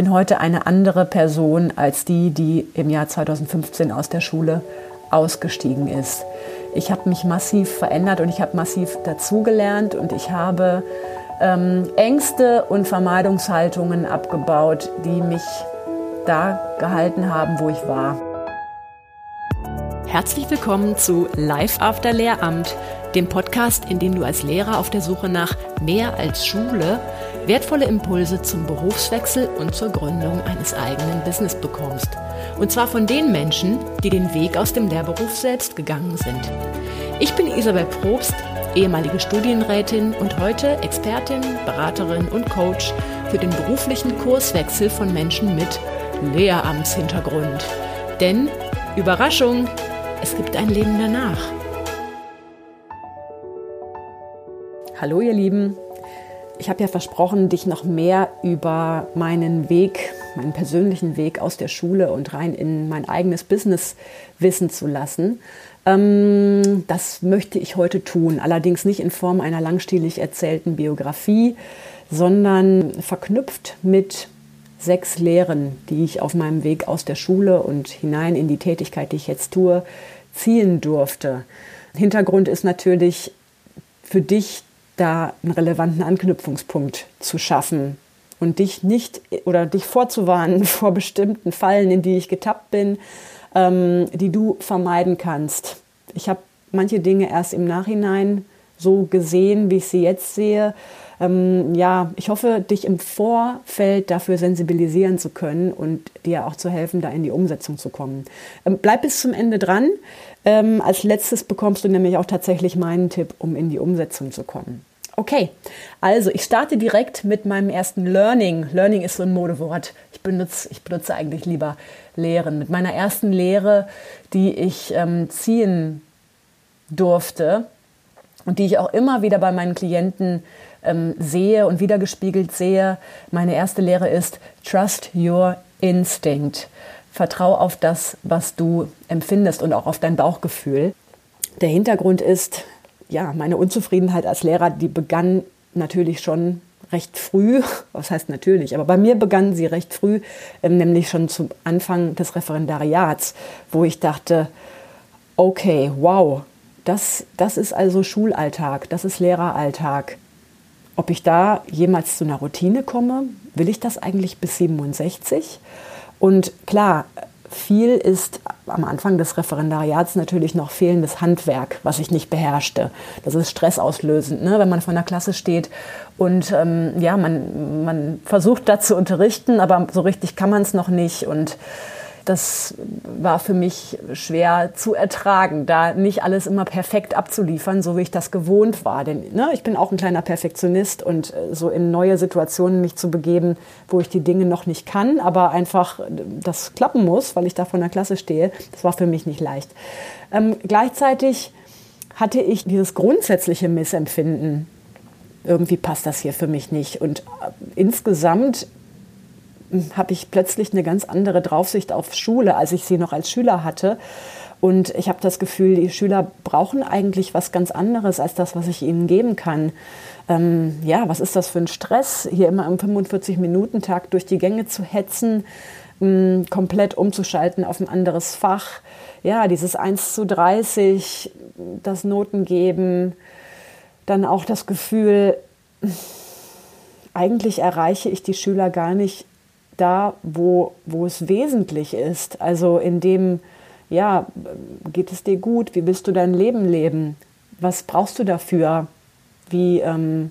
bin heute eine andere Person als die, die im Jahr 2015 aus der Schule ausgestiegen ist. Ich habe mich massiv verändert und ich habe massiv dazugelernt und ich habe ähm, Ängste und Vermeidungshaltungen abgebaut, die mich da gehalten haben, wo ich war. Herzlich willkommen zu Live After Lehramt, dem Podcast, in dem du als Lehrer auf der Suche nach mehr als Schule wertvolle Impulse zum Berufswechsel und zur Gründung eines eigenen Business bekommst. Und zwar von den Menschen, die den Weg aus dem Lehrberuf selbst gegangen sind. Ich bin Isabel Probst, ehemalige Studienrätin und heute Expertin, Beraterin und Coach für den beruflichen Kurswechsel von Menschen mit Lehramtshintergrund. Denn, Überraschung, es gibt ein Leben danach. Hallo ihr Lieben, ich habe ja versprochen, dich noch mehr über meinen Weg, meinen persönlichen Weg aus der Schule und rein in mein eigenes Business wissen zu lassen. Ähm, das möchte ich heute tun, allerdings nicht in Form einer langstielig erzählten Biografie, sondern verknüpft mit sechs Lehren, die ich auf meinem Weg aus der Schule und hinein in die Tätigkeit, die ich jetzt tue, ziehen durfte. Hintergrund ist natürlich für dich da einen relevanten Anknüpfungspunkt zu schaffen und dich nicht oder dich vorzuwarnen vor bestimmten Fallen, in die ich getappt bin, ähm, die du vermeiden kannst. Ich habe manche Dinge erst im Nachhinein so gesehen, wie ich sie jetzt sehe ähm, ja, ich hoffe, dich im Vorfeld dafür sensibilisieren zu können und dir auch zu helfen, da in die Umsetzung zu kommen. Ähm, bleib bis zum Ende dran. Ähm, als letztes bekommst du nämlich auch tatsächlich meinen Tipp, um in die Umsetzung zu kommen. Okay, also ich starte direkt mit meinem ersten Learning. Learning ist so ein Modewort. Ich benutze, ich benutze eigentlich lieber Lehren. Mit meiner ersten Lehre, die ich ähm, ziehen durfte und die ich auch immer wieder bei meinen Klienten ähm, sehe und wiedergespiegelt sehe. Meine erste Lehre ist Trust Your Instinct. Vertrau auf das, was du empfindest und auch auf dein Bauchgefühl. Der Hintergrund ist, ja, meine Unzufriedenheit als Lehrer, die begann natürlich schon recht früh, was heißt natürlich, aber bei mir begann sie recht früh, ähm, nämlich schon zum Anfang des Referendariats, wo ich dachte, okay, wow, das, das ist also Schulalltag, das ist Lehreralltag. Ob ich da jemals zu einer Routine komme, will ich das eigentlich bis 67? Und klar, viel ist am Anfang des Referendariats natürlich noch fehlendes Handwerk, was ich nicht beherrschte. Das ist stressauslösend, ne? wenn man vor einer Klasse steht und ähm, ja, man, man versucht da zu unterrichten, aber so richtig kann man es noch nicht und das war für mich schwer zu ertragen, da nicht alles immer perfekt abzuliefern, so wie ich das gewohnt war. Denn ne, ich bin auch ein kleiner Perfektionist und äh, so in neue Situationen mich zu begeben, wo ich die Dinge noch nicht kann, aber einfach äh, das klappen muss, weil ich da vor der Klasse stehe, das war für mich nicht leicht. Ähm, gleichzeitig hatte ich dieses grundsätzliche Missempfinden, irgendwie passt das hier für mich nicht. Und äh, insgesamt habe ich plötzlich eine ganz andere Draufsicht auf Schule, als ich sie noch als Schüler hatte. Und ich habe das Gefühl, die Schüler brauchen eigentlich was ganz anderes als das, was ich ihnen geben kann. Ähm, ja, was ist das für ein Stress, hier immer im 45-Minuten-Tag durch die Gänge zu hetzen, mh, komplett umzuschalten auf ein anderes Fach. Ja, dieses 1 zu 30, das Noten geben, dann auch das Gefühl, eigentlich erreiche ich die Schüler gar nicht da, wo, wo es wesentlich ist. Also in dem, ja, geht es dir gut? Wie willst du dein Leben leben? Was brauchst du dafür? Wie, ähm,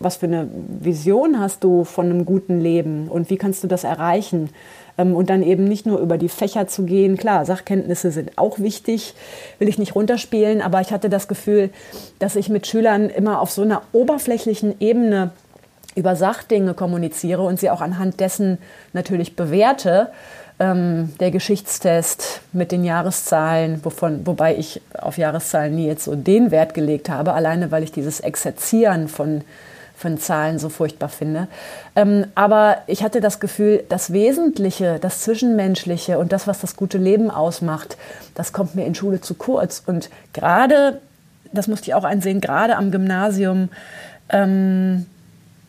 was für eine Vision hast du von einem guten Leben und wie kannst du das erreichen? Ähm, und dann eben nicht nur über die Fächer zu gehen. Klar, Sachkenntnisse sind auch wichtig, will ich nicht runterspielen, aber ich hatte das Gefühl, dass ich mit Schülern immer auf so einer oberflächlichen Ebene über Sachdinge kommuniziere und sie auch anhand dessen natürlich bewerte. Ähm, der Geschichtstest mit den Jahreszahlen, wovon, wobei ich auf Jahreszahlen nie jetzt so den Wert gelegt habe, alleine weil ich dieses Exerzieren von, von Zahlen so furchtbar finde. Ähm, aber ich hatte das Gefühl, das Wesentliche, das Zwischenmenschliche und das, was das gute Leben ausmacht, das kommt mir in Schule zu kurz. Und gerade, das musste ich auch einsehen, gerade am Gymnasium, ähm,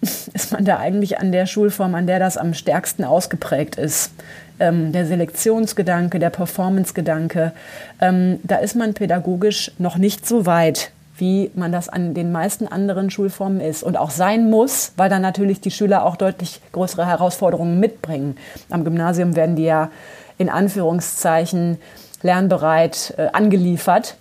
ist man da eigentlich an der Schulform, an der das am stärksten ausgeprägt ist. Ähm, der Selektionsgedanke, der Performancegedanke, ähm, da ist man pädagogisch noch nicht so weit, wie man das an den meisten anderen Schulformen ist und auch sein muss, weil dann natürlich die Schüler auch deutlich größere Herausforderungen mitbringen. Am Gymnasium werden die ja in Anführungszeichen lernbereit äh, angeliefert.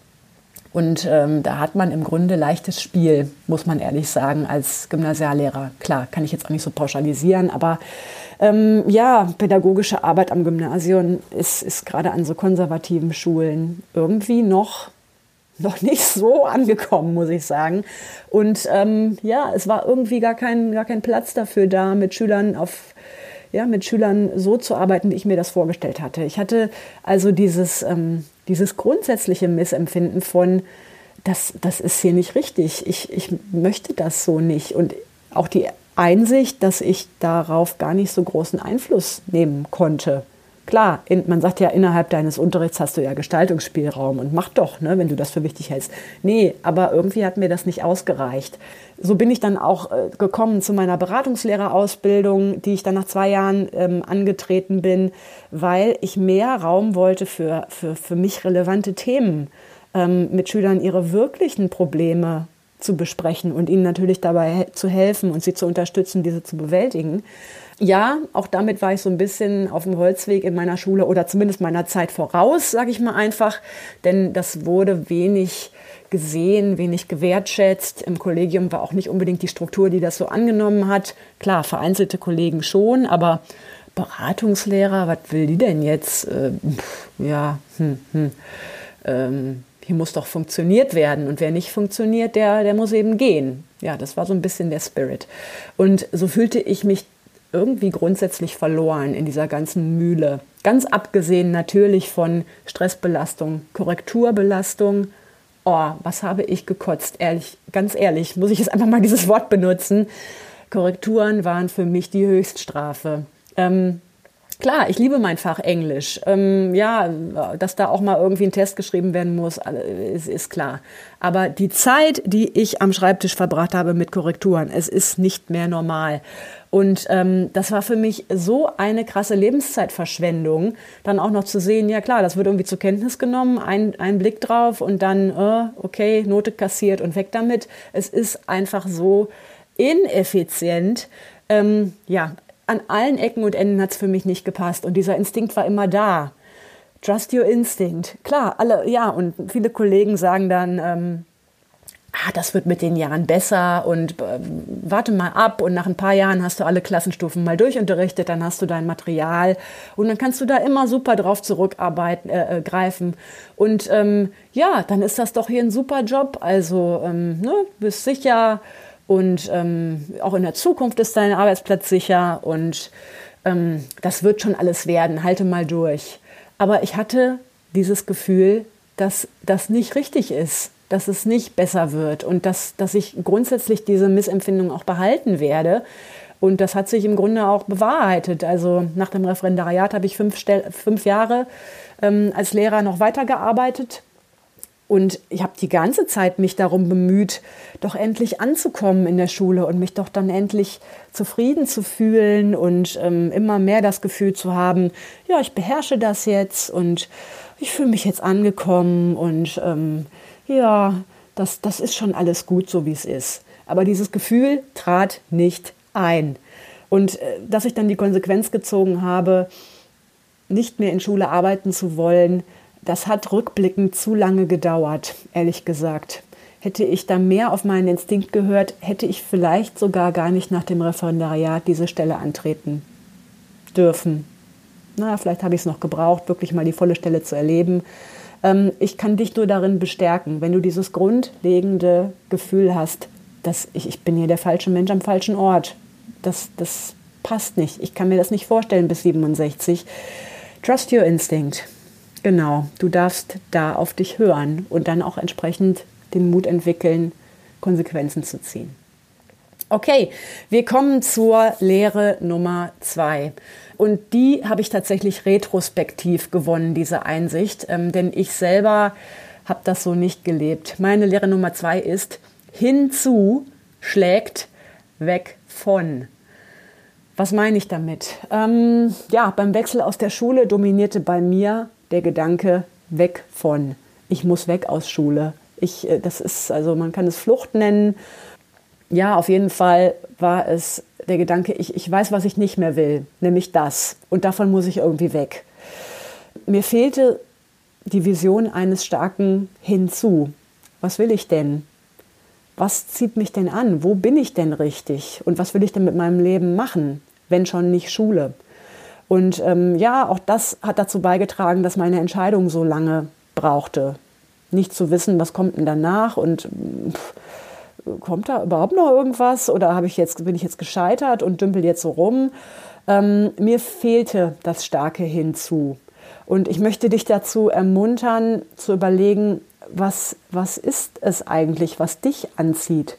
Und ähm, da hat man im Grunde leichtes Spiel, muss man ehrlich sagen, als Gymnasiallehrer. Klar, kann ich jetzt auch nicht so pauschalisieren, aber ähm, ja, pädagogische Arbeit am Gymnasium ist, ist gerade an so konservativen Schulen irgendwie noch noch nicht so angekommen, muss ich sagen. Und ähm, ja, es war irgendwie gar kein, gar kein Platz dafür da, mit Schülern auf ja, mit Schülern so zu arbeiten, wie ich mir das vorgestellt hatte. Ich hatte also dieses, ähm, dieses grundsätzliche Missempfinden von, das, das ist hier nicht richtig, ich, ich möchte das so nicht. Und auch die Einsicht, dass ich darauf gar nicht so großen Einfluss nehmen konnte. Klar, in, man sagt ja, innerhalb deines Unterrichts hast du ja Gestaltungsspielraum und mach doch, ne, wenn du das für wichtig hältst. Nee, aber irgendwie hat mir das nicht ausgereicht. So bin ich dann auch äh, gekommen zu meiner Beratungslehrerausbildung, die ich dann nach zwei Jahren ähm, angetreten bin, weil ich mehr Raum wollte für, für, für mich relevante Themen, ähm, mit Schülern ihre wirklichen Probleme zu besprechen und ihnen natürlich dabei zu helfen und sie zu unterstützen, diese zu bewältigen ja, auch damit war ich so ein bisschen auf dem Holzweg in meiner Schule oder zumindest meiner Zeit voraus, sage ich mal einfach, denn das wurde wenig gesehen, wenig gewertschätzt. Im Kollegium war auch nicht unbedingt die Struktur, die das so angenommen hat. Klar, vereinzelte Kollegen schon, aber Beratungslehrer, was will die denn jetzt? Äh, ja, hm, hm. Ähm, hier muss doch funktioniert werden und wer nicht funktioniert, der, der muss eben gehen. Ja, das war so ein bisschen der Spirit. Und so fühlte ich mich irgendwie grundsätzlich verloren in dieser ganzen Mühle. Ganz abgesehen natürlich von Stressbelastung, Korrekturbelastung. Oh, was habe ich gekotzt? Ehrlich, ganz ehrlich, muss ich jetzt einfach mal dieses Wort benutzen. Korrekturen waren für mich die Höchststrafe. Ähm, Klar, ich liebe mein Fach Englisch. Ähm, ja, dass da auch mal irgendwie ein Test geschrieben werden muss, ist, ist klar. Aber die Zeit, die ich am Schreibtisch verbracht habe mit Korrekturen, es ist nicht mehr normal. Und ähm, das war für mich so eine krasse Lebenszeitverschwendung, dann auch noch zu sehen, ja klar, das wird irgendwie zur Kenntnis genommen, ein, ein Blick drauf und dann, äh, okay, Note kassiert und weg damit. Es ist einfach so ineffizient. Ähm, ja, an allen Ecken und Enden hat es für mich nicht gepasst. Und dieser Instinkt war immer da. Trust your instinct. Klar, alle, ja, und viele Kollegen sagen dann, ähm, ah, das wird mit den Jahren besser und äh, warte mal ab und nach ein paar Jahren hast du alle Klassenstufen mal durchunterrichtet, dann hast du dein Material und dann kannst du da immer super drauf zurückarbeiten, äh, äh, greifen. Und ähm, ja, dann ist das doch hier ein super Job. Also, ähm, ne, bist sicher, und ähm, auch in der Zukunft ist dein Arbeitsplatz sicher und ähm, das wird schon alles werden, halte mal durch. Aber ich hatte dieses Gefühl, dass das nicht richtig ist, dass es nicht besser wird und dass, dass ich grundsätzlich diese Missempfindung auch behalten werde. Und das hat sich im Grunde auch bewahrheitet. Also nach dem Referendariat habe ich fünf, fünf Jahre ähm, als Lehrer noch weitergearbeitet und ich habe die ganze Zeit mich darum bemüht, doch endlich anzukommen in der Schule und mich doch dann endlich zufrieden zu fühlen und ähm, immer mehr das Gefühl zu haben, ja, ich beherrsche das jetzt und ich fühle mich jetzt angekommen und ähm, ja, das, das ist schon alles gut, so wie es ist. Aber dieses Gefühl trat nicht ein. Und äh, dass ich dann die Konsequenz gezogen habe, nicht mehr in Schule arbeiten zu wollen, das hat rückblickend zu lange gedauert, ehrlich gesagt. Hätte ich da mehr auf meinen Instinkt gehört, hätte ich vielleicht sogar gar nicht nach dem Referendariat diese Stelle antreten dürfen. Na, vielleicht habe ich es noch gebraucht, wirklich mal die volle Stelle zu erleben. Ähm, ich kann dich nur darin bestärken, wenn du dieses grundlegende Gefühl hast, dass ich, ich bin hier der falsche Mensch am falschen Ort. Das, das passt nicht. Ich kann mir das nicht vorstellen bis 67. Trust your instinct. Genau, du darfst da auf dich hören und dann auch entsprechend den Mut entwickeln, Konsequenzen zu ziehen. Okay, wir kommen zur Lehre Nummer zwei. Und die habe ich tatsächlich retrospektiv gewonnen, diese Einsicht, ähm, denn ich selber habe das so nicht gelebt. Meine Lehre Nummer zwei ist, hinzu schlägt weg von. Was meine ich damit? Ähm, ja, beim Wechsel aus der Schule dominierte bei mir der Gedanke weg von. Ich muss weg aus Schule. Ich, äh, das ist, also man kann es Flucht nennen. Ja, auf jeden Fall war es der Gedanke, ich, ich weiß, was ich nicht mehr will, nämlich das. Und davon muss ich irgendwie weg. Mir fehlte die Vision eines starken Hinzu. Was will ich denn? Was zieht mich denn an? Wo bin ich denn richtig? Und was will ich denn mit meinem Leben machen? wenn schon nicht Schule. Und ähm, ja, auch das hat dazu beigetragen, dass meine Entscheidung so lange brauchte. Nicht zu wissen, was kommt denn danach und pff, kommt da überhaupt noch irgendwas oder ich jetzt, bin ich jetzt gescheitert und dümpel jetzt so rum. Ähm, mir fehlte das starke Hinzu. Und ich möchte dich dazu ermuntern, zu überlegen, was, was ist es eigentlich, was dich anzieht?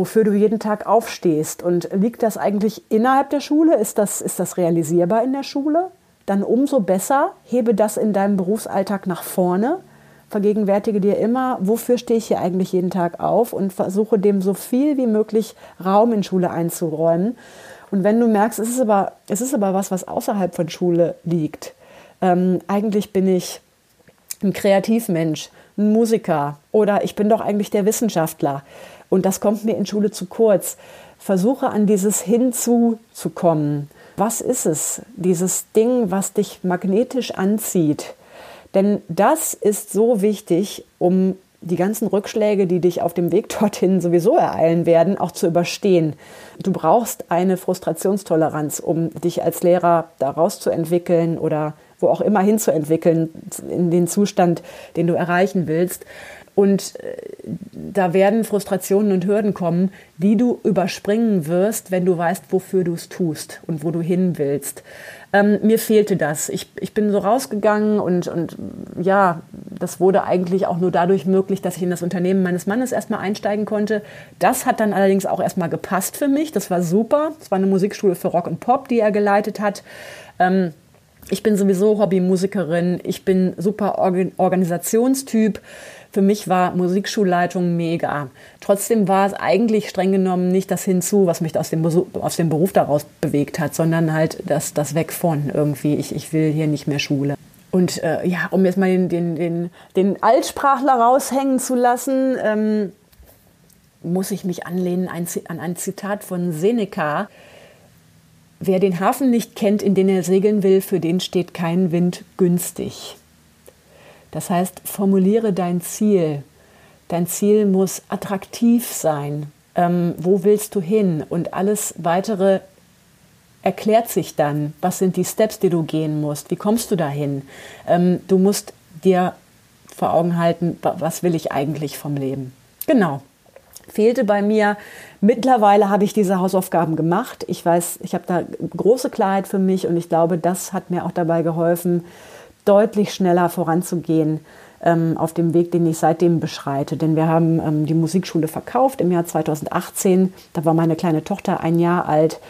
Wofür du jeden Tag aufstehst. Und liegt das eigentlich innerhalb der Schule? Ist das, ist das realisierbar in der Schule? Dann umso besser, hebe das in deinem Berufsalltag nach vorne. Vergegenwärtige dir immer, wofür stehe ich hier eigentlich jeden Tag auf und versuche dem so viel wie möglich Raum in Schule einzuräumen. Und wenn du merkst, es ist aber, es ist aber was, was außerhalb von Schule liegt. Ähm, eigentlich bin ich ein Kreativmensch, ein Musiker oder ich bin doch eigentlich der Wissenschaftler. Und das kommt mir in Schule zu kurz. Versuche an dieses Hinzu zu kommen. Was ist es? Dieses Ding, was dich magnetisch anzieht. Denn das ist so wichtig, um die ganzen Rückschläge, die dich auf dem Weg dorthin sowieso ereilen werden, auch zu überstehen. Du brauchst eine Frustrationstoleranz, um dich als Lehrer daraus zu entwickeln oder wo auch immer hinzuentwickeln in den Zustand, den du erreichen willst. Und äh, da werden Frustrationen und Hürden kommen, die du überspringen wirst, wenn du weißt, wofür du es tust und wo du hin willst. Ähm, mir fehlte das. Ich, ich bin so rausgegangen und, und ja, das wurde eigentlich auch nur dadurch möglich, dass ich in das Unternehmen meines Mannes erstmal einsteigen konnte. Das hat dann allerdings auch erstmal gepasst für mich. Das war super. Es war eine Musikschule für Rock und Pop, die er geleitet hat. Ähm, ich bin sowieso Hobbymusikerin. Ich bin super Organisationstyp. Für mich war Musikschulleitung mega. Trotzdem war es eigentlich streng genommen nicht das Hinzu, was mich aus dem, aus dem Beruf daraus bewegt hat, sondern halt das, das Weg von irgendwie. Ich, ich will hier nicht mehr Schule. Und äh, ja, um jetzt mal den, den, den, den Altsprachler raushängen zu lassen, ähm, muss ich mich anlehnen an ein Zitat von Seneca. Wer den Hafen nicht kennt, in den er segeln will, für den steht kein Wind günstig. Das heißt, formuliere dein Ziel. Dein Ziel muss attraktiv sein. Ähm, wo willst du hin? Und alles weitere erklärt sich dann. Was sind die Steps, die du gehen musst? Wie kommst du dahin? Ähm, du musst dir vor Augen halten, was will ich eigentlich vom Leben? Genau. Fehlte bei mir. Mittlerweile habe ich diese Hausaufgaben gemacht. Ich weiß, ich habe da große Klarheit für mich und ich glaube, das hat mir auch dabei geholfen, deutlich schneller voranzugehen ähm, auf dem Weg, den ich seitdem beschreite. Denn wir haben ähm, die Musikschule verkauft im Jahr 2018. Da war meine kleine Tochter ein Jahr alt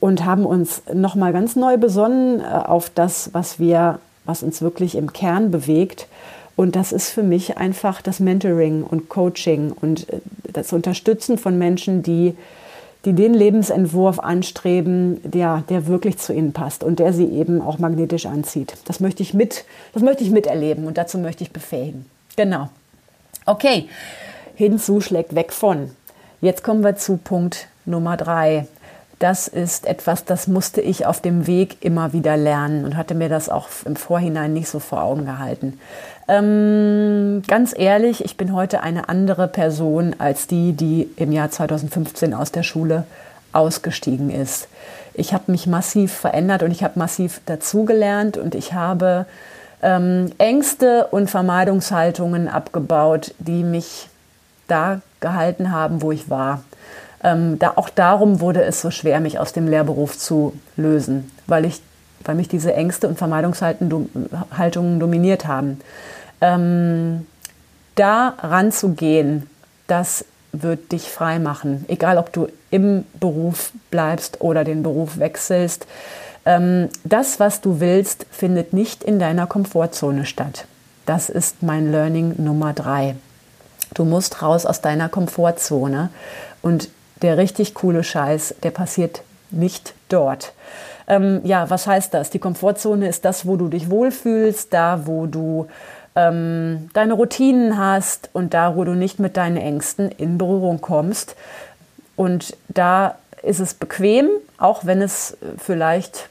und haben uns nochmal ganz neu besonnen äh, auf das, was wir, was uns wirklich im Kern bewegt. Und das ist für mich einfach das Mentoring und Coaching und äh, das Unterstützen von Menschen, die die den Lebensentwurf anstreben, der, der wirklich zu ihnen passt und der sie eben auch magnetisch anzieht. Das möchte ich mit, das möchte ich miterleben und dazu möchte ich befähigen. Genau. Okay. Hinzu schlägt weg von. Jetzt kommen wir zu Punkt Nummer drei. Das ist etwas, das musste ich auf dem Weg immer wieder lernen und hatte mir das auch im Vorhinein nicht so vor Augen gehalten. Ähm, ganz ehrlich, ich bin heute eine andere Person als die, die im Jahr 2015 aus der Schule ausgestiegen ist. Ich habe mich massiv verändert und ich habe massiv dazugelernt und ich habe ähm, Ängste und Vermeidungshaltungen abgebaut, die mich da gehalten haben, wo ich war. Ähm, da, auch darum wurde es so schwer, mich aus dem Lehrberuf zu lösen, weil, ich, weil mich diese Ängste und Vermeidungshaltungen dominiert haben. Ähm, da ranzugehen, das wird dich frei machen. Egal, ob du im Beruf bleibst oder den Beruf wechselst. Ähm, das, was du willst, findet nicht in deiner Komfortzone statt. Das ist mein Learning Nummer drei. Du musst raus aus deiner Komfortzone und der richtig coole Scheiß, der passiert nicht dort. Ähm, ja, was heißt das? Die Komfortzone ist das, wo du dich wohlfühlst, da, wo du ähm, deine Routinen hast und da, wo du nicht mit deinen Ängsten in Berührung kommst. Und da ist es bequem, auch wenn es vielleicht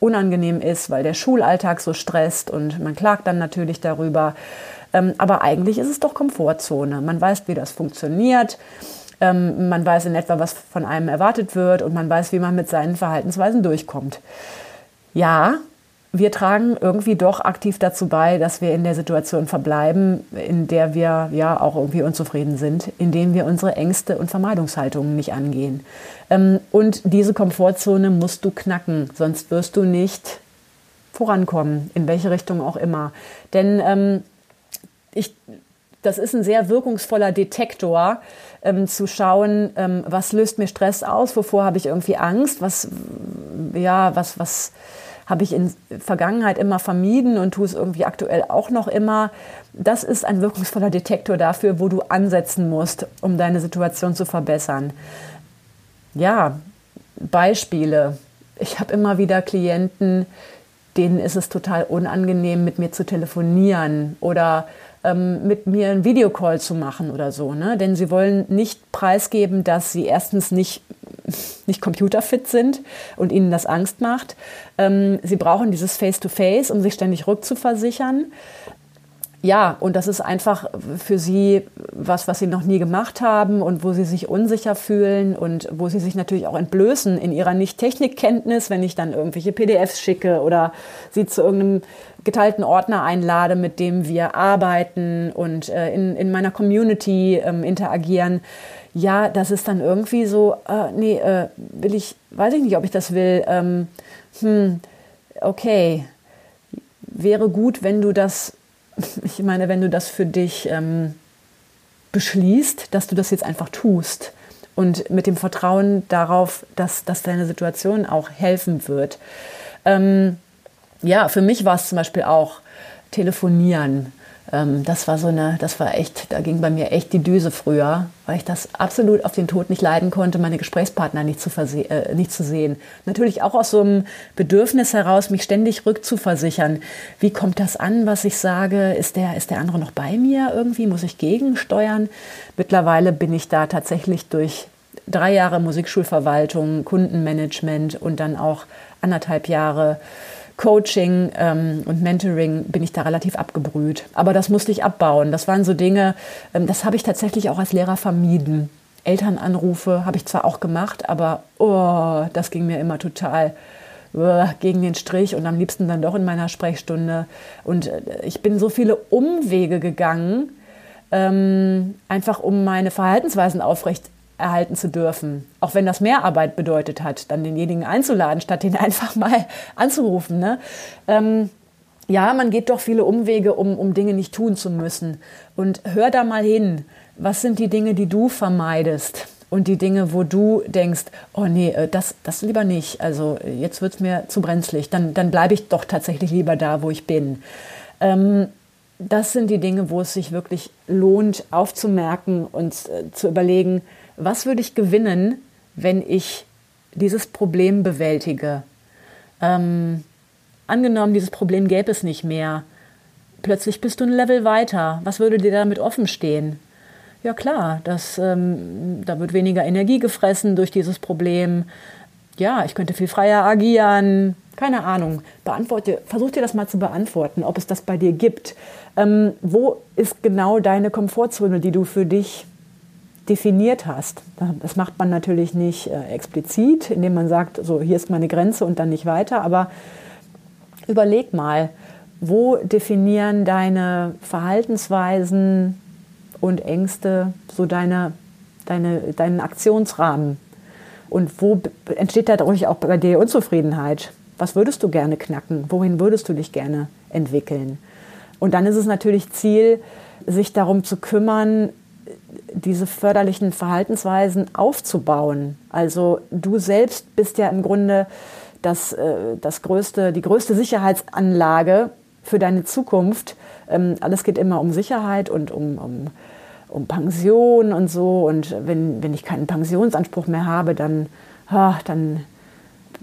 unangenehm ist, weil der Schulalltag so stresst und man klagt dann natürlich darüber. Ähm, aber eigentlich ist es doch Komfortzone. Man weiß, wie das funktioniert. Ähm, man weiß in etwa, was von einem erwartet wird und man weiß, wie man mit seinen Verhaltensweisen durchkommt. Ja, wir tragen irgendwie doch aktiv dazu bei, dass wir in der Situation verbleiben, in der wir ja auch irgendwie unzufrieden sind, indem wir unsere Ängste und Vermeidungshaltungen nicht angehen. Ähm, und diese Komfortzone musst du knacken, sonst wirst du nicht vorankommen, in welche Richtung auch immer. Denn ähm, ich, das ist ein sehr wirkungsvoller Detektor, ähm, zu schauen, ähm, was löst mir Stress aus, wovor habe ich irgendwie Angst, was, ja, was, was habe ich in Vergangenheit immer vermieden und tue es irgendwie aktuell auch noch immer. Das ist ein wirkungsvoller Detektor dafür, wo du ansetzen musst, um deine Situation zu verbessern. Ja, Beispiele. Ich habe immer wieder Klienten, denen ist es total unangenehm, mit mir zu telefonieren oder ähm, mit mir einen Videocall zu machen oder so. Ne? Denn sie wollen nicht preisgeben, dass sie erstens nicht, nicht computerfit sind und ihnen das Angst macht. Ähm, sie brauchen dieses Face-to-Face, -face, um sich ständig rückzuversichern ja, und das ist einfach für sie was, was sie noch nie gemacht haben und wo sie sich unsicher fühlen und wo sie sich natürlich auch entblößen in ihrer Nicht-Technikkenntnis, wenn ich dann irgendwelche PDFs schicke oder sie zu irgendeinem geteilten Ordner einlade, mit dem wir arbeiten und äh, in, in meiner Community ähm, interagieren. Ja, das ist dann irgendwie so, äh, nee, äh, will ich, weiß ich nicht, ob ich das will. Ähm, hm, okay, wäre gut, wenn du das ich meine, wenn du das für dich ähm, beschließt, dass du das jetzt einfach tust und mit dem Vertrauen darauf, dass, dass deine Situation auch helfen wird. Ähm, ja, für mich war es zum Beispiel auch telefonieren ähm, das war so eine, das war echt, da ging bei mir echt die Düse früher, weil ich das absolut auf den Tod nicht leiden konnte, meine Gesprächspartner nicht zu, äh, nicht zu sehen. Natürlich auch aus so einem Bedürfnis heraus, mich ständig rückzuversichern. Wie kommt das an, was ich sage? Ist der, ist der andere noch bei mir irgendwie? Muss ich gegensteuern? Mittlerweile bin ich da tatsächlich durch drei Jahre Musikschulverwaltung, Kundenmanagement und dann auch anderthalb Jahre Coaching ähm, und Mentoring bin ich da relativ abgebrüht. Aber das musste ich abbauen. Das waren so Dinge, ähm, das habe ich tatsächlich auch als Lehrer vermieden. Elternanrufe habe ich zwar auch gemacht, aber oh, das ging mir immer total gegen den Strich und am liebsten dann doch in meiner Sprechstunde. Und äh, ich bin so viele Umwege gegangen, ähm, einfach um meine Verhaltensweisen aufrecht erhalten zu dürfen. Auch wenn das mehr Arbeit bedeutet hat, dann denjenigen einzuladen, statt den einfach mal anzurufen. Ne? Ähm, ja, man geht doch viele Umwege, um, um Dinge nicht tun zu müssen. Und hör da mal hin, was sind die Dinge, die du vermeidest? Und die Dinge, wo du denkst, oh nee, äh, das, das lieber nicht. Also jetzt wird es mir zu brenzlig. Dann, dann bleibe ich doch tatsächlich lieber da, wo ich bin. Ähm, das sind die Dinge, wo es sich wirklich lohnt, aufzumerken und äh, zu überlegen, was würde ich gewinnen, wenn ich dieses Problem bewältige? Ähm, angenommen, dieses Problem gäbe es nicht mehr. Plötzlich bist du ein Level weiter. Was würde dir damit offen stehen? Ja klar, das, ähm, da wird weniger Energie gefressen durch dieses Problem. Ja, ich könnte viel freier agieren. Keine Ahnung. Beantworte, versuch dir das mal zu beantworten, ob es das bei dir gibt. Ähm, wo ist genau deine Komfortzone, die du für dich definiert hast. Das macht man natürlich nicht äh, explizit, indem man sagt, so hier ist meine Grenze und dann nicht weiter, aber überleg mal, wo definieren deine Verhaltensweisen und Ängste so deine, deine, deinen Aktionsrahmen? Und wo entsteht dadurch auch bei dir Unzufriedenheit? Was würdest du gerne knacken? Wohin würdest du dich gerne entwickeln? Und dann ist es natürlich Ziel, sich darum zu kümmern, diese förderlichen Verhaltensweisen aufzubauen. Also du selbst bist ja im Grunde das, äh, das größte, die größte Sicherheitsanlage für deine Zukunft. Ähm, alles geht immer um Sicherheit und um, um, um Pension und so. Und wenn, wenn ich keinen Pensionsanspruch mehr habe, dann, ach, dann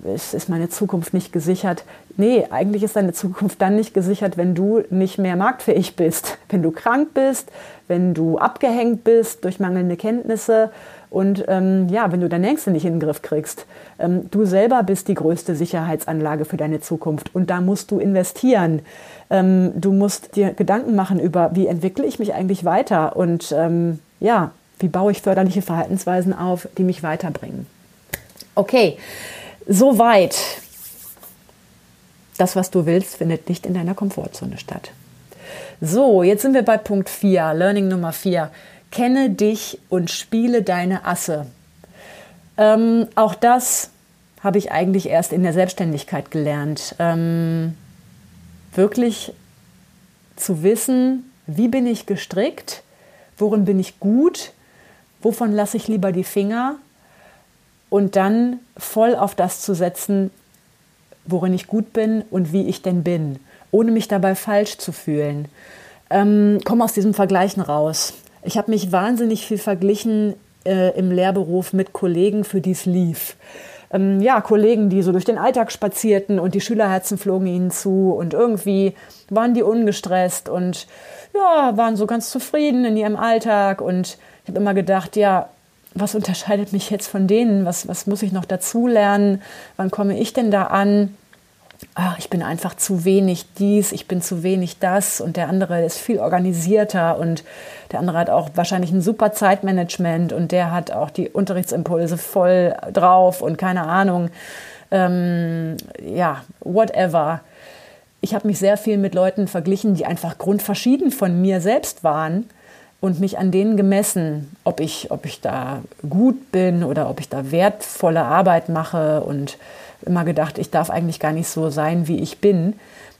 ist, meine Zukunft nicht gesichert. Nee, eigentlich ist deine Zukunft dann nicht gesichert, wenn du nicht mehr marktfähig bist. Wenn du krank bist, wenn du abgehängt bist durch mangelnde Kenntnisse und ähm, ja, wenn du deine Ängste nicht in den Griff kriegst. Ähm, du selber bist die größte Sicherheitsanlage für deine Zukunft und da musst du investieren. Ähm, du musst dir Gedanken machen über, wie entwickle ich mich eigentlich weiter und ähm, ja, wie baue ich förderliche Verhaltensweisen auf, die mich weiterbringen. Okay, soweit. Das, was du willst, findet nicht in deiner Komfortzone statt. So, jetzt sind wir bei Punkt 4, Learning Nummer 4. Kenne dich und spiele deine Asse. Ähm, auch das habe ich eigentlich erst in der Selbstständigkeit gelernt. Ähm, wirklich zu wissen, wie bin ich gestrickt, worin bin ich gut, wovon lasse ich lieber die Finger und dann voll auf das zu setzen, worin ich gut bin und wie ich denn bin, ohne mich dabei falsch zu fühlen. Ähm, komm aus diesem Vergleichen raus. Ich habe mich wahnsinnig viel verglichen äh, im Lehrberuf mit Kollegen, für die es lief. Ähm, ja, Kollegen, die so durch den Alltag spazierten und die Schülerherzen flogen ihnen zu und irgendwie waren die ungestresst und ja, waren so ganz zufrieden in ihrem Alltag und ich habe immer gedacht, ja, was unterscheidet mich jetzt von denen? Was, was muss ich noch dazulernen? Wann komme ich denn da an? ach, ich bin einfach zu wenig dies, ich bin zu wenig das und der andere ist viel organisierter und der andere hat auch wahrscheinlich ein super Zeitmanagement und der hat auch die Unterrichtsimpulse voll drauf und keine Ahnung, ähm, ja, whatever. Ich habe mich sehr viel mit Leuten verglichen, die einfach grundverschieden von mir selbst waren und mich an denen gemessen, ob ich, ob ich da gut bin oder ob ich da wertvolle Arbeit mache und immer gedacht, ich darf eigentlich gar nicht so sein, wie ich bin.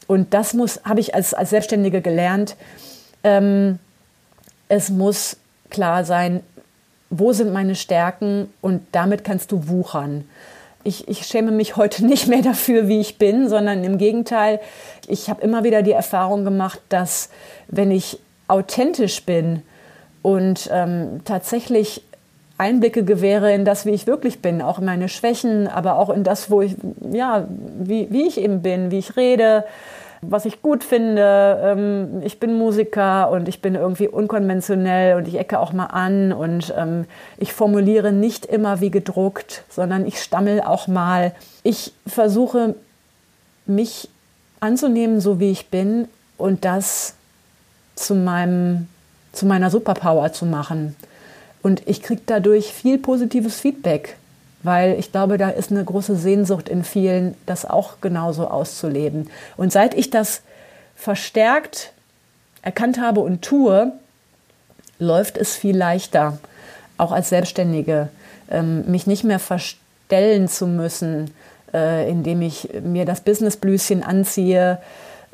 Und das muss, habe ich als, als Selbstständige gelernt. Ähm, es muss klar sein, wo sind meine Stärken und damit kannst du wuchern. Ich, ich, schäme mich heute nicht mehr dafür, wie ich bin, sondern im Gegenteil, ich habe immer wieder die Erfahrung gemacht, dass wenn ich authentisch bin und ähm, tatsächlich Einblicke gewähre in das, wie ich wirklich bin, auch in meine Schwächen, aber auch in das, wo ich, ja, wie, wie ich eben bin, wie ich rede, was ich gut finde. Ähm, ich bin Musiker und ich bin irgendwie unkonventionell und ich ecke auch mal an und ähm, ich formuliere nicht immer wie gedruckt, sondern ich stammel auch mal. Ich versuche, mich anzunehmen, so wie ich bin und das zu meinem, zu meiner Superpower zu machen. Und ich kriege dadurch viel positives Feedback, weil ich glaube, da ist eine große Sehnsucht in vielen, das auch genauso auszuleben. Und seit ich das verstärkt erkannt habe und tue, läuft es viel leichter, auch als Selbstständige, ähm, mich nicht mehr verstellen zu müssen, äh, indem ich mir das Businessblüschen anziehe.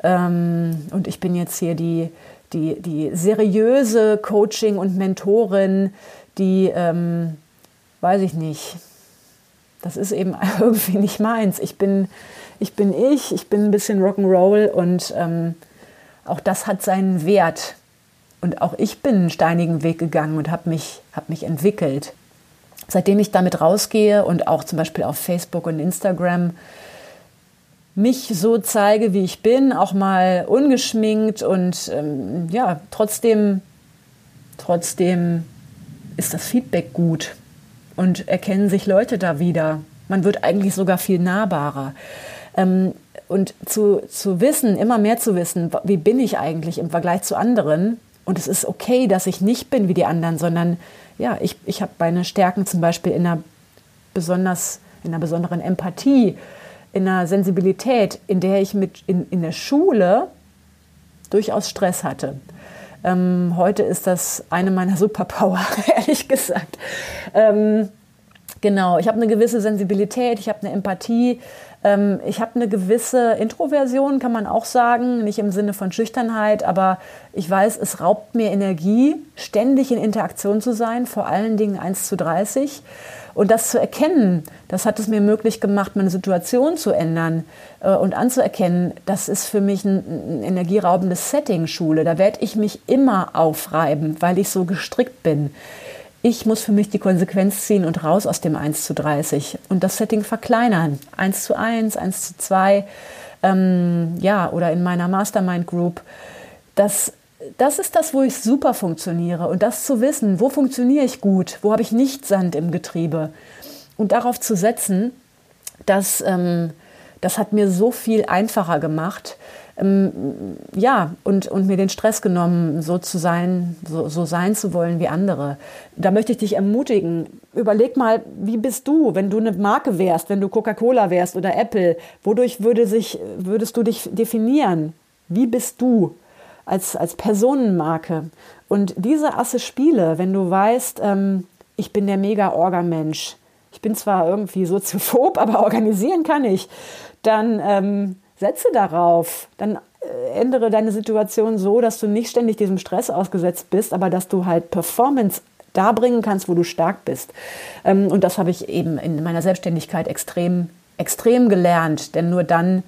Ähm, und ich bin jetzt hier die, die, die seriöse Coaching- und Mentorin, die, ähm, weiß ich nicht, das ist eben irgendwie nicht meins. Ich bin ich, bin ich, ich bin ein bisschen Rock'n'Roll und ähm, auch das hat seinen Wert. Und auch ich bin einen steinigen Weg gegangen und habe mich, hab mich entwickelt. Seitdem ich damit rausgehe und auch zum Beispiel auf Facebook und Instagram mich so zeige, wie ich bin, auch mal ungeschminkt und ähm, ja, trotzdem, trotzdem ist das Feedback gut und erkennen sich Leute da wieder. Man wird eigentlich sogar viel nahbarer. Ähm, und zu, zu wissen, immer mehr zu wissen, wie bin ich eigentlich im Vergleich zu anderen. Und es ist okay, dass ich nicht bin wie die anderen, sondern ja, ich, ich habe meine Stärken zum Beispiel in einer besonders, in einer besonderen Empathie in einer Sensibilität, in der ich mit in, in der Schule durchaus Stress hatte. Ähm, heute ist das eine meiner Superpower, ehrlich gesagt. Ähm, genau, ich habe eine gewisse Sensibilität, ich habe eine Empathie, ähm, ich habe eine gewisse Introversion, kann man auch sagen, nicht im Sinne von Schüchternheit, aber ich weiß, es raubt mir Energie, ständig in Interaktion zu sein, vor allen Dingen 1 zu 30. Und das zu erkennen, das hat es mir möglich gemacht, meine Situation zu ändern äh, und anzuerkennen, das ist für mich ein, ein energieraubendes Setting, Schule. Da werde ich mich immer aufreiben, weil ich so gestrickt bin. Ich muss für mich die Konsequenz ziehen und raus aus dem 1 zu 30 und das Setting verkleinern. 1 zu 1, 1 zu 2, ähm, ja, oder in meiner Mastermind Group. Das das ist das, wo ich super funktioniere. Und das zu wissen, wo funktioniere ich gut, wo habe ich nicht Sand im Getriebe. Und darauf zu setzen, das, ähm, das hat mir so viel einfacher gemacht. Ähm, ja, und, und mir den Stress genommen, so zu sein, so, so sein zu wollen wie andere. Da möchte ich dich ermutigen. Überleg mal, wie bist du, wenn du eine Marke wärst, wenn du Coca-Cola wärst oder Apple? Wodurch würde sich, würdest du dich definieren? Wie bist du? Als, als Personenmarke. Und diese Asse Spiele, wenn du weißt, ähm, ich bin der Mega-Orga-Mensch, ich bin zwar irgendwie soziophob, aber organisieren kann ich, dann ähm, setze darauf, dann äh, ändere deine Situation so, dass du nicht ständig diesem Stress ausgesetzt bist, aber dass du halt Performance da bringen kannst, wo du stark bist. Ähm, und das habe ich eben in meiner Selbstständigkeit extrem, extrem gelernt, denn nur dann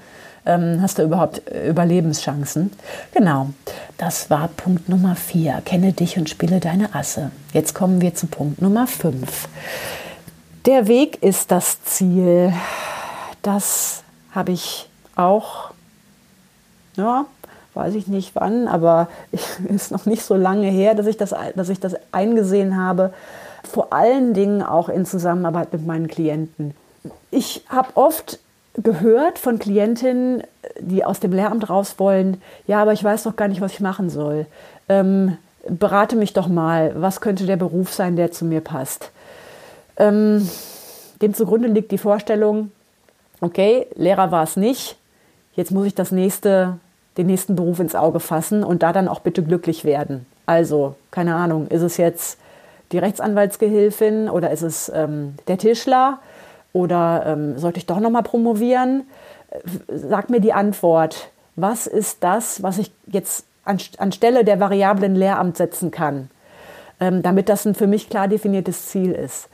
ähm, hast du überhaupt äh, Überlebenschancen. Genau, das war Punkt Nummer vier. Kenne dich und spiele deine Asse. Jetzt kommen wir zu Punkt Nummer fünf. Der Weg ist das Ziel. Das habe ich auch, ja, weiß ich nicht wann, aber ist noch nicht so lange her, dass ich das, dass ich das eingesehen habe. Vor allen Dingen auch in Zusammenarbeit mit meinen Klienten. Ich habe oft gehört von Klientinnen, die aus dem Lehramt raus wollen, ja, aber ich weiß doch gar nicht, was ich machen soll. Ähm, berate mich doch mal, was könnte der Beruf sein, der zu mir passt. Ähm, dem zugrunde liegt die Vorstellung, okay, Lehrer war es nicht, jetzt muss ich das nächste, den nächsten Beruf ins Auge fassen und da dann auch bitte glücklich werden. Also, keine Ahnung, ist es jetzt die Rechtsanwaltsgehilfin oder ist es ähm, der Tischler? Oder ähm, sollte ich doch nochmal promovieren? Sag mir die Antwort. Was ist das, was ich jetzt an, anstelle der variablen Lehramt setzen kann, ähm, damit das ein für mich klar definiertes Ziel ist?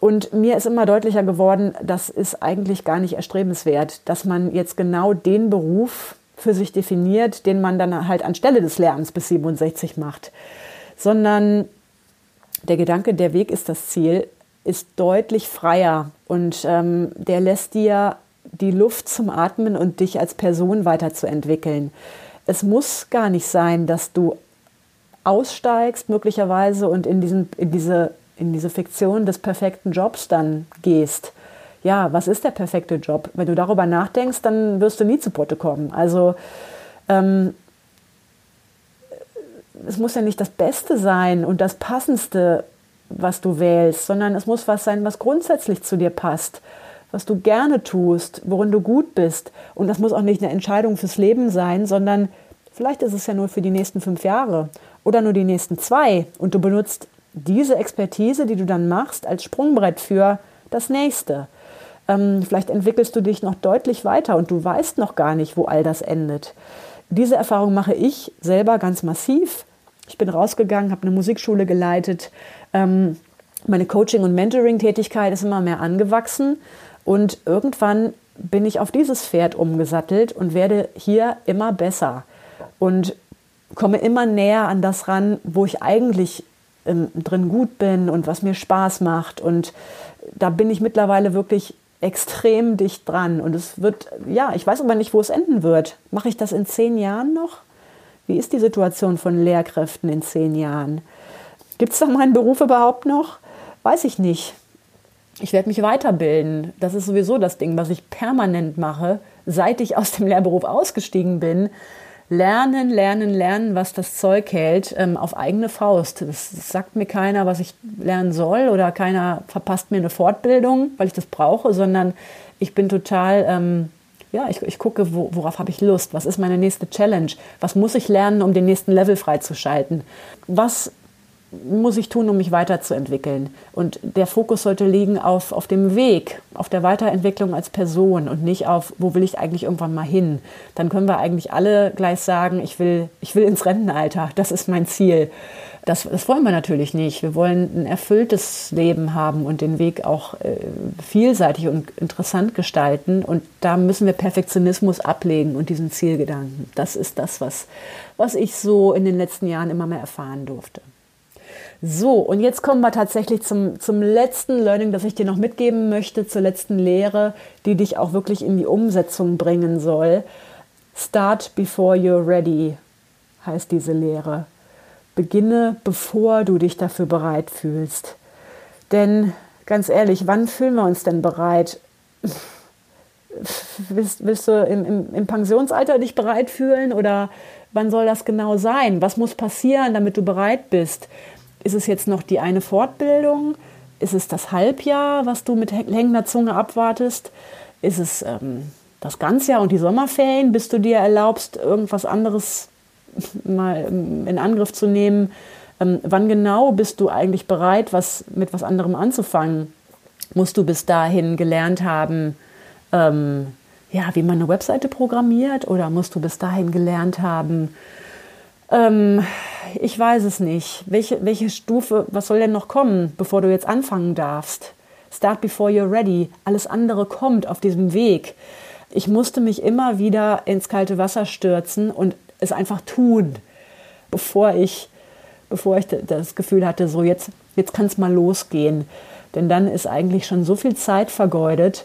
Und mir ist immer deutlicher geworden, das ist eigentlich gar nicht erstrebenswert, dass man jetzt genau den Beruf für sich definiert, den man dann halt anstelle des Lehramts bis 67 macht, sondern der Gedanke, der Weg ist das Ziel, ist deutlich freier und ähm, der lässt dir die Luft zum Atmen und dich als Person weiterzuentwickeln. Es muss gar nicht sein, dass du aussteigst möglicherweise und in, diesen, in, diese, in diese Fiktion des perfekten Jobs dann gehst. Ja, was ist der perfekte Job? Wenn du darüber nachdenkst, dann wirst du nie zu Potte kommen. Also ähm, es muss ja nicht das Beste sein und das Passendste was du wählst, sondern es muss was sein, was grundsätzlich zu dir passt, was du gerne tust, worin du gut bist. Und das muss auch nicht eine Entscheidung fürs Leben sein, sondern vielleicht ist es ja nur für die nächsten fünf Jahre oder nur die nächsten zwei. Und du benutzt diese Expertise, die du dann machst, als Sprungbrett für das nächste. Ähm, vielleicht entwickelst du dich noch deutlich weiter und du weißt noch gar nicht, wo all das endet. Diese Erfahrung mache ich selber ganz massiv. Ich bin rausgegangen, habe eine Musikschule geleitet, ähm, meine Coaching- und Mentoring-Tätigkeit ist immer mehr angewachsen und irgendwann bin ich auf dieses Pferd umgesattelt und werde hier immer besser und komme immer näher an das ran, wo ich eigentlich ähm, drin gut bin und was mir Spaß macht. Und da bin ich mittlerweile wirklich extrem dicht dran. Und es wird, ja, ich weiß aber nicht, wo es enden wird. Mache ich das in zehn Jahren noch? Wie ist die Situation von Lehrkräften in zehn Jahren? Gibt es da meinen Beruf überhaupt noch? Weiß ich nicht. Ich werde mich weiterbilden. Das ist sowieso das Ding, was ich permanent mache, seit ich aus dem Lehrberuf ausgestiegen bin. Lernen, lernen, lernen, was das Zeug hält, ähm, auf eigene Faust. Das sagt mir keiner, was ich lernen soll oder keiner verpasst mir eine Fortbildung, weil ich das brauche, sondern ich bin total, ähm, ja, ich, ich gucke, wo, worauf habe ich Lust, was ist meine nächste Challenge, was muss ich lernen, um den nächsten Level freizuschalten, was muss ich tun, um mich weiterzuentwickeln? Und der Fokus sollte liegen auf, auf dem Weg, auf der Weiterentwicklung als Person und nicht auf, wo will ich eigentlich irgendwann mal hin? Dann können wir eigentlich alle gleich sagen, ich will, ich will ins Rentenalter, das ist mein Ziel. Das, das wollen wir natürlich nicht. Wir wollen ein erfülltes Leben haben und den Weg auch äh, vielseitig und interessant gestalten. Und da müssen wir Perfektionismus ablegen und diesen Zielgedanken. Das ist das, was, was ich so in den letzten Jahren immer mehr erfahren durfte. So, und jetzt kommen wir tatsächlich zum, zum letzten Learning, das ich dir noch mitgeben möchte, zur letzten Lehre, die dich auch wirklich in die Umsetzung bringen soll. Start before you're ready heißt diese Lehre. Beginne, bevor du dich dafür bereit fühlst. Denn ganz ehrlich, wann fühlen wir uns denn bereit? Willst, willst du im, im, im Pensionsalter dich bereit fühlen oder wann soll das genau sein? Was muss passieren, damit du bereit bist? Ist es jetzt noch die eine Fortbildung? Ist es das Halbjahr, was du mit hängender Zunge abwartest? Ist es ähm, das Ganzjahr und die Sommerferien, bis du dir erlaubst, irgendwas anderes mal ähm, in Angriff zu nehmen? Ähm, wann genau bist du eigentlich bereit, was, mit was anderem anzufangen? Musst du bis dahin gelernt haben, ähm, ja, wie man eine Webseite programmiert? Oder musst du bis dahin gelernt haben, ähm, ich weiß es nicht. Welche, welche Stufe, was soll denn noch kommen, bevor du jetzt anfangen darfst? Start before you're ready. Alles andere kommt auf diesem Weg. Ich musste mich immer wieder ins kalte Wasser stürzen und es einfach tun, bevor ich, bevor ich das Gefühl hatte, so jetzt, jetzt kann es mal losgehen. Denn dann ist eigentlich schon so viel Zeit vergeudet,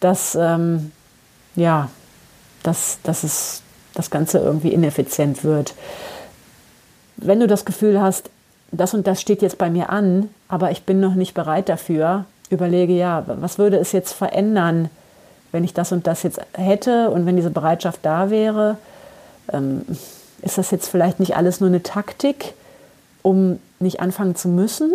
dass, ähm, ja, dass, dass es das Ganze irgendwie ineffizient wird wenn du das Gefühl hast, das und das steht jetzt bei mir an, aber ich bin noch nicht bereit dafür, überlege, ja, was würde es jetzt verändern, wenn ich das und das jetzt hätte und wenn diese Bereitschaft da wäre? Ähm, ist das jetzt vielleicht nicht alles nur eine Taktik, um nicht anfangen zu müssen?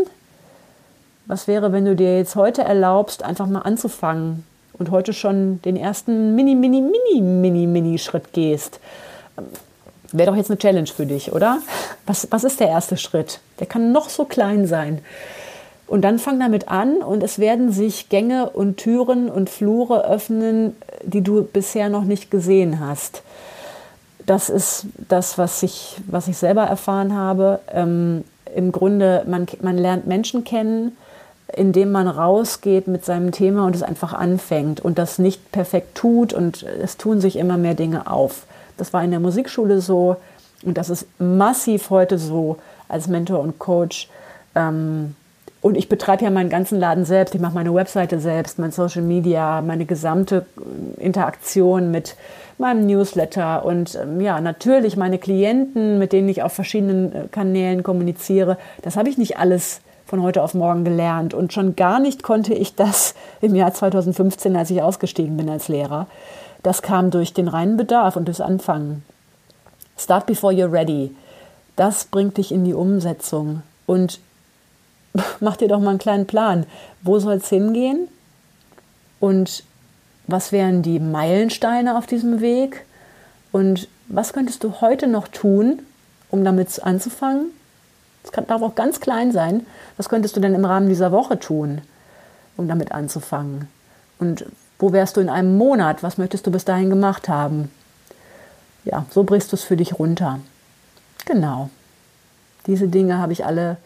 Was wäre, wenn du dir jetzt heute erlaubst, einfach mal anzufangen und heute schon den ersten mini, mini, mini, mini, mini Schritt gehst? Wäre doch jetzt eine Challenge für dich, oder? Was, was ist der erste Schritt? Der kann noch so klein sein. Und dann fang damit an und es werden sich Gänge und Türen und Flure öffnen, die du bisher noch nicht gesehen hast. Das ist das, was ich, was ich selber erfahren habe. Ähm, Im Grunde, man, man lernt Menschen kennen, indem man rausgeht mit seinem Thema und es einfach anfängt und das nicht perfekt tut und es tun sich immer mehr Dinge auf. Das war in der Musikschule so und das ist massiv heute so als Mentor und Coach. Ähm, und ich betreibe ja meinen ganzen Laden selbst. Ich mache meine Webseite selbst, mein Social Media, meine gesamte Interaktion mit meinem Newsletter und ähm, ja, natürlich meine Klienten, mit denen ich auf verschiedenen äh, Kanälen kommuniziere. Das habe ich nicht alles von heute auf morgen gelernt. Und schon gar nicht konnte ich das im Jahr 2015, als ich ausgestiegen bin als Lehrer. Das kam durch den reinen Bedarf und durchs Anfangen. Start before you're ready. Das bringt dich in die Umsetzung. Und mach dir doch mal einen kleinen Plan. Wo soll es hingehen? Und was wären die Meilensteine auf diesem Weg? Und was könntest du heute noch tun, um damit anzufangen? Kann, darf auch ganz klein sein. Was könntest du denn im Rahmen dieser Woche tun, um damit anzufangen? Und wo wärst du in einem Monat? Was möchtest du bis dahin gemacht haben? Ja, so brichst du es für dich runter. Genau. Diese Dinge habe ich alle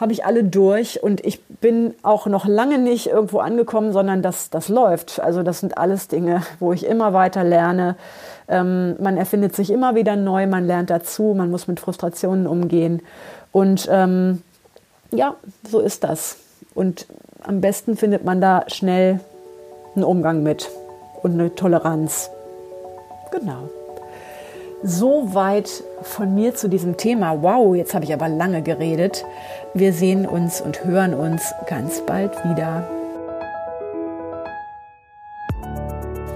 habe ich alle durch und ich bin auch noch lange nicht irgendwo angekommen, sondern das, das läuft. Also das sind alles Dinge, wo ich immer weiter lerne. Ähm, man erfindet sich immer wieder neu, man lernt dazu, man muss mit Frustrationen umgehen. Und ähm, ja, so ist das. Und am besten findet man da schnell einen Umgang mit und eine Toleranz. Genau. Soweit von mir zu diesem Thema. Wow, jetzt habe ich aber lange geredet. Wir sehen uns und hören uns ganz bald wieder.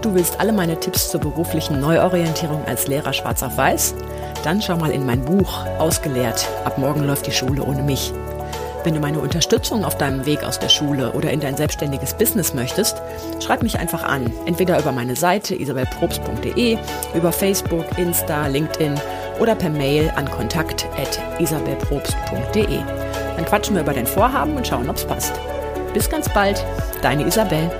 Du willst alle meine Tipps zur beruflichen Neuorientierung als Lehrer schwarz auf weiß? Dann schau mal in mein Buch Ausgelehrt. Ab morgen läuft die Schule ohne mich. Wenn du meine Unterstützung auf deinem Weg aus der Schule oder in dein selbstständiges Business möchtest, schreib mich einfach an. Entweder über meine Seite isabelprobst.de, über Facebook, Insta, LinkedIn oder per Mail an kontakt.isabelprobst.de. Dann quatschen wir über dein Vorhaben und schauen, ob es passt. Bis ganz bald, deine Isabel.